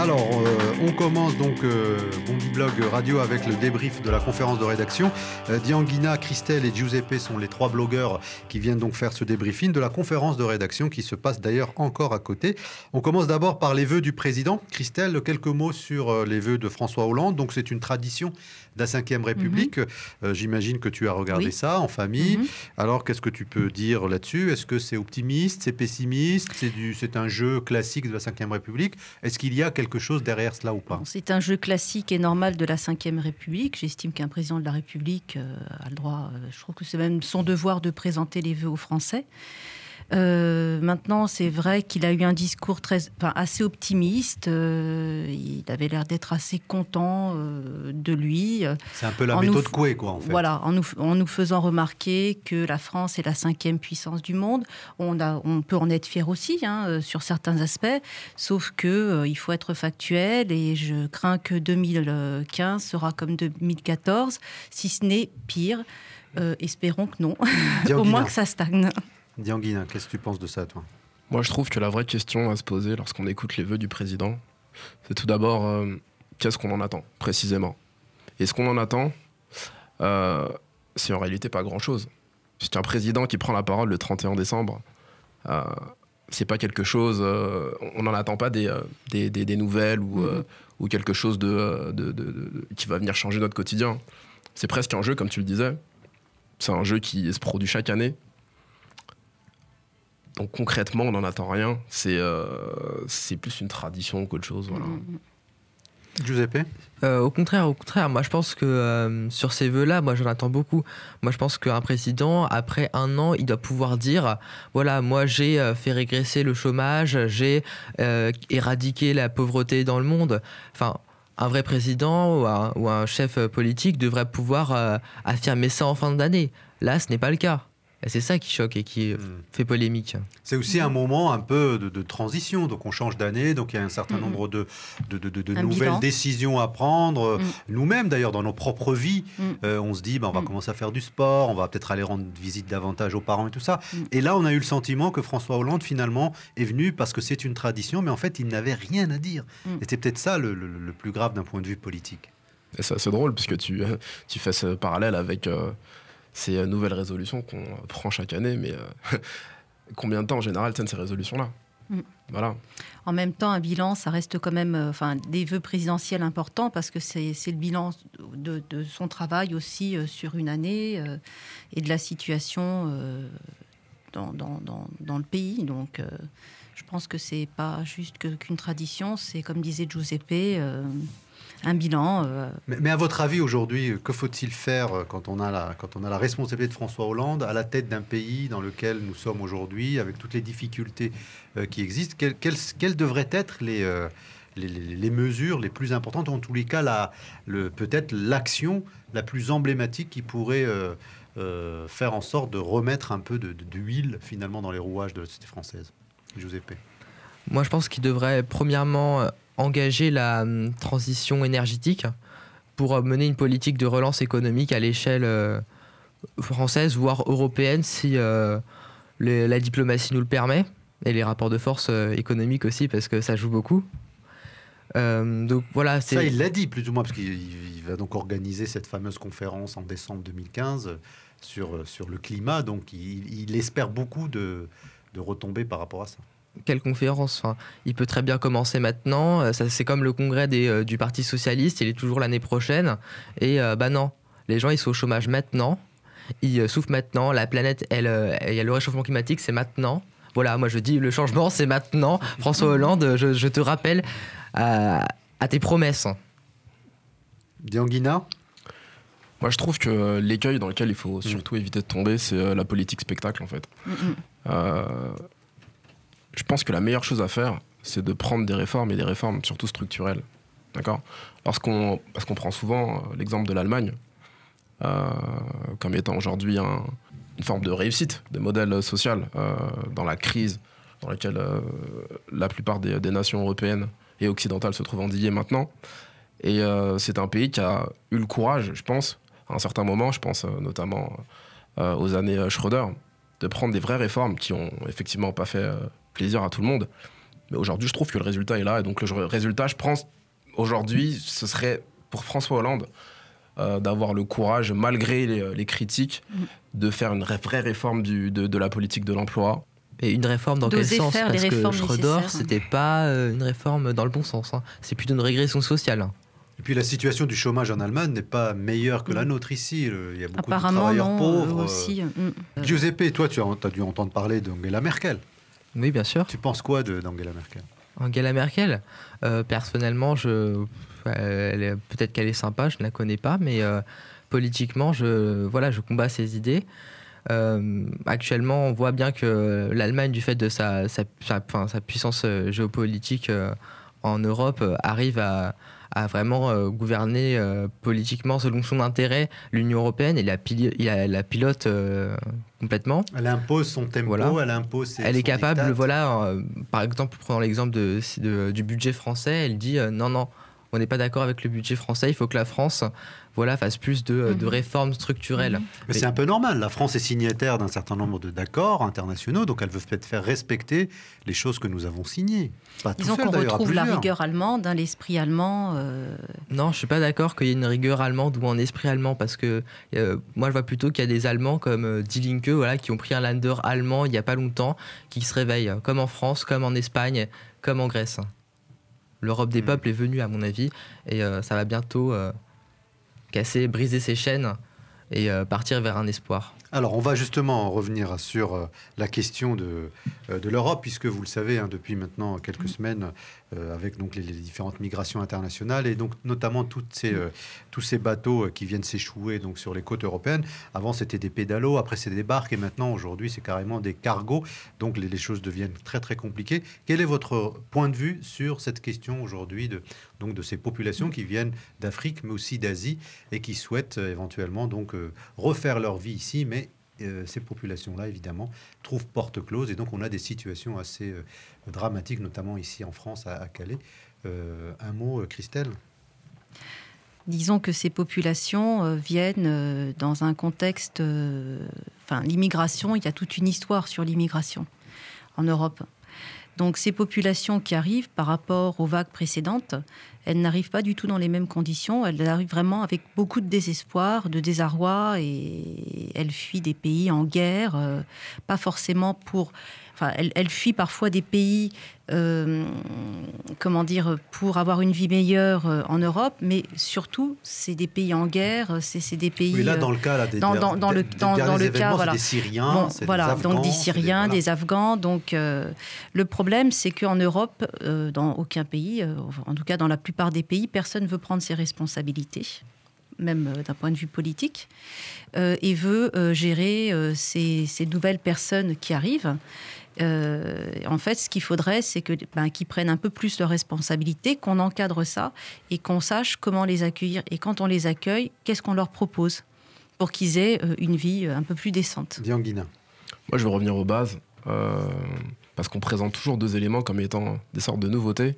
Alors, euh, on commence donc euh, Blog Radio avec le débrief de la conférence de rédaction. Euh, Dianguina, Christelle et Giuseppe sont les trois blogueurs qui viennent donc faire ce débriefing de la conférence de rédaction qui se passe d'ailleurs encore à côté. On commence d'abord par les vœux du président. Christelle, quelques mots sur euh, les vœux de François Hollande. Donc, c'est une tradition de la Ve République. Euh, J'imagine que tu as regardé Oui. ça en famille. Mhm. Alors, qu'est-ce que tu peux dire là-dessus? Est-ce que c'est optimiste, c'est pessimiste? C'est un jeu classique de la Ve République Est-ce qu'il y a quelque C'est un jeu classique et normal de la Ve République. J'estime qu'un président de la République euh, a le droit, euh, je trouve que c'est même son devoir de présenter les vœux aux Français. Euh, maintenant, c'est vrai qu'il a eu un discours très, enfin, assez optimiste. Euh, il avait l'air d'être assez content euh, de lui. C'est un peu la En nous méthode f- Coué, quoi, en fait. Voilà, en nous, en nous faisant remarquer que la France est la cinquième puissance du monde. On, a, on peut en être fier aussi hein, sur certains aspects, sauf que il faut être factuel et je crains que 2015 sera comme 2014, si ce n'est pire. Euh, espérons que non, au moins que ça stagne. Dianguina, qu'est-ce que tu penses de ça, toi? Moi, je trouve que la vraie question à se poser lorsqu'on écoute les vœux du président, c'est tout d'abord euh, qu'est-ce qu'on en attend précisément? Et ce qu'on en attend, euh, c'est en réalité pas grand-chose. C'est un président qui prend la parole le 31 décembre. Euh, c'est pas quelque chose. euh, on n'en attend pas des, euh, des, des- des nouvelles ou, euh, Mhm. ou quelque chose de, de- de- de- qui va venir changer notre quotidien. C'est presque un jeu, comme tu le disais. C'est un jeu qui se produit chaque année. Donc concrètement, on n'en attend rien. C'est euh, c'est plus une tradition qu'autre chose. Voilà. Mm. Giuseppe Euh, au contraire, au contraire, moi je pense que euh, sur ces vœux-là, moi j'en attends beaucoup. Moi je pense qu'un président, après un an, il doit pouvoir dire, voilà, moi j'ai euh, fait régresser le chômage, j'ai euh, éradiqué la pauvreté dans le monde. Enfin, un vrai président ou un, ou un chef politique devrait pouvoir euh, affirmer ça en fin d'année. Là, ce n'est pas le cas. Et c'est ça qui choque et qui Hmm. fait polémique. C'est aussi un moment un peu de, de transition. Donc, on change d'année. Donc, il y a un certain Mhm. nombre de, de, de- de- de Un nouvelles bilan. décisions à prendre. Mhm. Nous-mêmes, d'ailleurs, dans nos propres vies, euh, on se dit, bah, on va commencer à faire du sport, on va peut-être aller rendre visite davantage aux parents et tout ça. Et là, on a eu le sentiment que François Hollande, finalement, est venu parce que c'est une tradition, mais en fait, il n'avait rien à dire. Et c'est peut-être ça le, le- le plus grave d'un point de vue politique. Et c'est assez drôle puisque tu, tu fais ce parallèle avec euh, ces euh, nouvelles résolutions qu'on euh, prend chaque année. Mais euh, combien de temps en général tiennent ces résolutions-là? Mm. Voilà. En même temps, un bilan, ça reste quand même euh, enfin, des vœux présidentiels importants parce que c'est c'est le bilan de, de son travail aussi euh, sur une année euh, et de la situation euh, dans, dans- dans- dans le pays. Donc, euh, je pense que c'est pas juste qu'une tradition, c'est comme disait Giuseppe, euh, un bilan. euh, Mais, mais à votre avis, aujourd'hui, que faut-il faire euh, quand on, a la, quand on a la responsabilité de François Hollande à la tête d'un pays dans lequel nous sommes aujourd'hui, avec toutes les difficultés euh, qui existent Quelles, quelles- quelles devraient être les, euh, les, les- les mesures les plus importantes, ou en tous les cas, la- le- peut-être l'action la plus emblématique qui pourrait euh, euh, faire en sorte de remettre un peu de- de- d'huile, finalement, dans les rouages de la société française? Giuseppe. Moi, je pense qu'il devrait premièrement euh, engager la hum, transition énergétique pour euh, mener une politique de relance économique à l'échelle euh, française, voire européenne, si euh, la diplomatie nous le permet, et les rapports de force économiques aussi, parce que ça joue beaucoup. Euh, donc voilà, Ça, il l'a dit plus ou moins, parce qu'il il va donc organiser cette fameuse conférence en décembre 2015 euh, sur, le climat. Donc, il, il espère beaucoup de, de retombées par rapport à ça. Quelle conférence Enfin, Il peut très bien commencer maintenant. Euh, Ça, c'est comme le congrès des, euh, du Parti socialiste, il est toujours l'année prochaine. Et euh, bah non, les gens ils sont au chômage maintenant, ils euh, souffrent maintenant. La planète, elle, euh, il y a le réchauffement climatique, c'est maintenant. Voilà, moi je dis le changement, c'est maintenant. François Hollande, je, je te rappelle à, à tes promesses. Dianguina Moi, je trouve que l'écueil dans lequel il faut surtout éviter de tomber, c'est la politique spectacle, en fait. mm, mm. Euh, je pense que la meilleure chose à faire, c'est de prendre des réformes et des réformes surtout structurelles. D'accord? Parce qu'on prend souvent euh, l'exemple de l'Allemagne euh, comme étant aujourd'hui un- une forme de réussite de modèle social euh, dans la crise dans laquelle la plupart des, des nations européennes et occidentales se trouvent endiguées maintenant. Et c'est un pays qui a eu le courage, je pense, à un certain moment, je pense notamment aux années Schröder, de prendre des vraies réformes qui ont effectivement pas fait plaisir à tout le monde, Mais aujourd'hui, je trouve que le résultat est là. Et donc, le résultat, je pense, aujourd'hui, ce serait pour François Hollande euh, d'avoir le courage, malgré les, critiques, mm. de faire une vraie réforme du, de, la politique de l'emploi. Et une réforme dans quel sens? Parce que Schroeder, c'était pas euh, une réforme dans le bon sens. Hein. C'est plutôt une régression sociale. Et puis la situation du chômage en Allemagne n'est pas meilleure que la mm. nôtre ici. Il y a beaucoup de travailleurs pauvres. Aussi. Mm. Giuseppe, toi, tu as, as dû entendre parler d'Angela Merkel. Oui, bien sûr. Tu penses quoi d'Angela Merkel? Angela Merkel? Euh, Personnellement, je, peut-être qu'elle est sympa, je ne la connais pas, mais euh, politiquement, je, voilà, je combats ses idées. Euh, actuellement, on voit bien que l'Allemagne, du fait de sa, sa, sa puissance géopolitique en Europe, arrive à, à vraiment euh, gouverner euh, politiquement selon son intérêt l'Union européenne et la, la pilote euh, complètement. Elle impose son tempo, elle impose ses, Elle est capable, voilà, par exemple, prenant l'exemple de, du budget français, elle dit non, non, on n'est pas d'accord avec le budget français, il faut que la France voilà, fasse plus de, mhm. réformes structurelles. Mhm. Mais, c'est un peu normal, la France est signataire d'un certain nombre d'accords internationaux, donc elle veut peut-être faire respecter les choses que nous avons signées. Pas Disons qu'on retrouve la rigueur allemande, hein, l'esprit allemand. Euh. Non, je ne suis pas d'accord qu'il y ait une rigueur allemande ou un esprit allemand, parce que euh, moi je vois plutôt qu'il y a des Allemands comme euh, Die Linke, voilà, qui ont pris un lander allemand il n'y a pas longtemps, qui se réveillent, comme en France, comme en Espagne, comme en Grèce. L'Europe des hmm. peuples est venue, à mon avis, et euh, ça va bientôt euh, casser, briser ses chaînes et euh, partir vers un espoir. Alors, on va justement revenir sur euh, la question de, euh, de l'Europe, puisque vous le savez, hein, depuis maintenant quelques mm. semaines, euh, avec donc les, différentes migrations internationales et donc notamment toutes ces, tous ces bateaux qui viennent s'échouer donc sur les côtes européennes. Avant, c'était des pédalos, après, c'est des barques, et maintenant, aujourd'hui, c'est carrément des cargos. Donc, les, les, choses deviennent très, très compliquées. Quel est votre point de vue sur cette question aujourd'hui de, donc, de ces populations qui viennent d'Afrique, mais aussi d'Asie, et qui souhaitent éventuellement donc refaire leur vie ici, mais euh, ces populations-là, évidemment, trouvent porte close. Et donc, on a des situations assez euh, dramatiques, notamment ici en France, à, Calais. Euh, un mot, Christelle? Disons que ces populations viennent dans un contexte. Enfin, l'immigration, il y a toute une histoire sur l'immigration en Europe. Donc ces populations qui arrivent par rapport aux vagues précédentes, elles n'arrivent pas du tout dans les mêmes conditions. Elles arrivent vraiment avec beaucoup de désespoir, de désarroi, et elles fuient des pays en guerre, euh, pas forcément pour elle, fuit parfois des pays, euh, comment dire, pour avoir une vie meilleure euh, en Europe, mais surtout, c'est des pays en guerre, c'est des pays. Oui, là, dans le cas, là, des, dans, dans, dans le, dans, le cas, voilà. des Syriens, voilà, des Afghans, donc des Syriens, des, Afghans. Donc, euh, le problème, c'est qu'en Europe, dans aucun pays, en tout cas dans la plupart des pays, personne ne veut prendre ses responsabilités même d'un point de vue politique, et veut gérer ces, ces, nouvelles personnes qui arrivent. Euh, en fait, ce qu'il faudrait, c'est que ben, qu'ils prennent un peu plus de responsabilité, qu'on encadre ça et qu'on sache comment les accueillir. Et quand on les accueille, qu'est-ce qu'on leur propose pour qu'ils aient euh, une vie euh, un peu plus décente? Dianguina. Moi, je veux revenir aux bases, parce qu'on présente toujours deux éléments comme étant des sortes de nouveautés,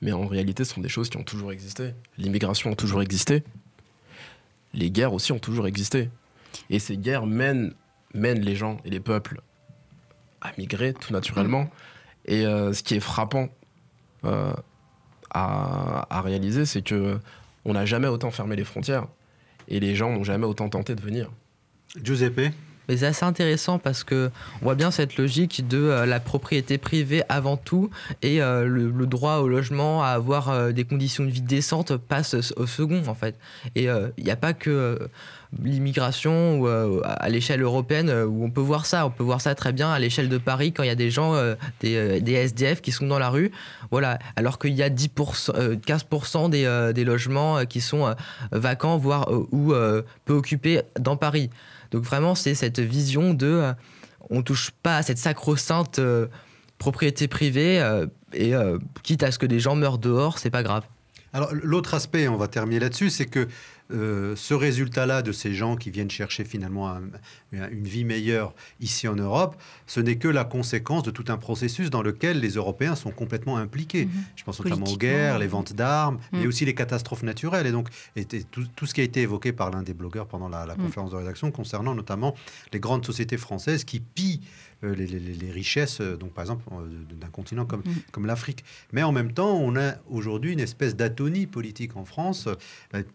mais en réalité, ce sont des choses qui ont toujours existé. L'immigration a toujours existé. Les guerres aussi ont toujours existé. Et ces guerres mènent, mènent les gens et les peuples à migrer tout naturellement. Mm. Et euh, ce qui est frappant euh, à, à, réaliser, c'est que on n'a jamais autant fermé les frontières et les gens n'ont jamais autant tenté de venir. Giuseppe? Mais c'est assez intéressant parce que on voit bien cette logique de euh, la propriété privée avant tout et le, le, droit au logement, à avoir des conditions de vie décentes passe au second en fait. Et il n'y a pas que l'immigration ou euh, à l'échelle européenne euh, où on peut voir ça. On peut voir ça très bien à l'échelle de Paris quand il y a des gens, euh, des, des, SDF qui sont dans la rue. Voilà. Alors qu'il y a 10%, 15% des, des, logements qui sont vacants, voire ou peu occupés dans Paris. Donc vraiment, c'est cette vision de on touche pas à cette sacro-sainte propriété privée et quitte à ce que des gens meurent dehors, c'est pas grave. Alors l'autre aspect, on va terminer là-dessus, c'est que euh, ce résultat-là de ces gens qui viennent chercher finalement une vie meilleure ici en Europe, ce n'est que la conséquence de tout un processus dans lequel les Européens sont complètement impliqués. Mhm. Je pense notamment aux guerres, les ventes d'armes, mais mhm. aussi les catastrophes naturelles. Et donc, tout, ce qui a été évoqué par l'un des blogueurs pendant la, mhm. conférence de rédaction concernant notamment les grandes sociétés françaises qui pillent les, richesses, donc par exemple d'un continent comme, mm. comme l'Afrique. Mais en même temps, on a aujourd'hui une espèce d'atonie politique en France.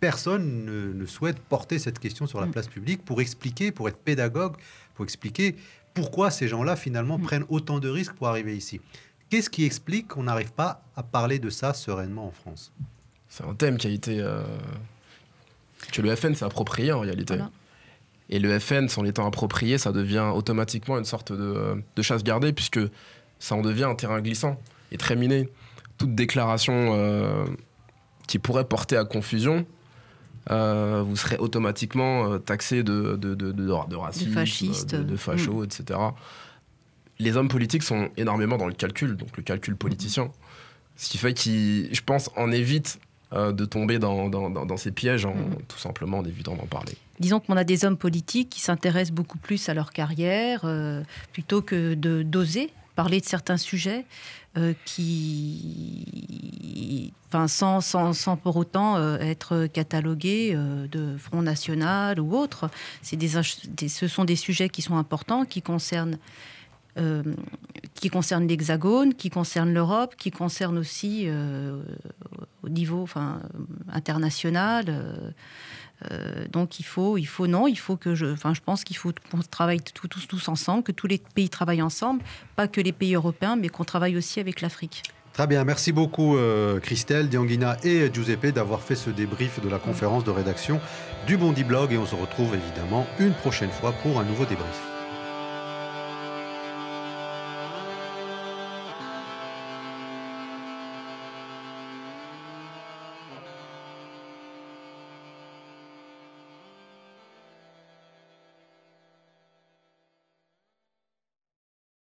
Personne ne, souhaite porter cette question sur la mm. place publique pour expliquer, pour être pédagogue, pour expliquer pourquoi ces gens-là finalement mm. prennent autant de risques pour arriver ici. Qu'est-ce qui explique qu'on n'arrive pas à parler de ça sereinement en France? C'est un thème qui a été. Euh, que le FN s'est approprié en réalité. Et le FN, sans l'étant approprié, ça devient automatiquement une sorte de, chasse gardée, puisque ça en devient un terrain glissant et très miné. Toute déclaration euh, qui pourrait porter à confusion, euh, vous serez automatiquement taxé de, de, de, de, racisme, de, de, facho, mm. etc les hommes politiques sont énormément dans le calcul, donc le calcul politicien. Ce qui fait qu'ils, je pense, en évite euh, de tomber dans, dans, ces pièges en mm. tout simplement en évitant d'en parler. Disons qu'on a des hommes politiques qui s'intéressent beaucoup plus à leur carrière euh, plutôt que de d'oser parler de certains sujets euh, qui, enfin, sans, sans, sans, pour autant être catalogués de Front National ou autre. C'est des, ce sont des sujets qui sont importants, qui concernent qui l'Hexagone, qui concerne l'Europe, qui concerne aussi au niveau enfin, international. Euh, donc il faut, il faut non, il faut que je, enfin je pense qu'il faut qu'on travaille tous, tous, tous ensemble, que tous les pays travaillent ensemble, pas que les pays européens, mais qu'on travaille aussi avec l'Afrique. Très bien, merci beaucoup Christelle, Dianguina et Giuseppe d'avoir fait ce débrief de la conférence de rédaction du Bondi Blog et on se retrouve évidemment une prochaine fois pour un nouveau débrief.